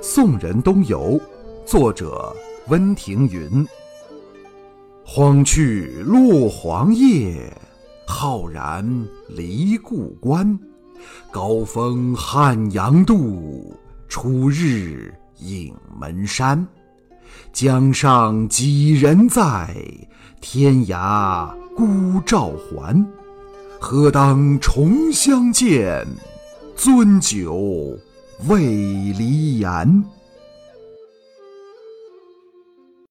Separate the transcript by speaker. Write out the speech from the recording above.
Speaker 1: 送人东游，作者温庭筠。荒去落黄叶，浩然离故关。高风汉阳渡，初日影门山。江上几人在？天涯孤照还。何当重相见？樽酒。未离言。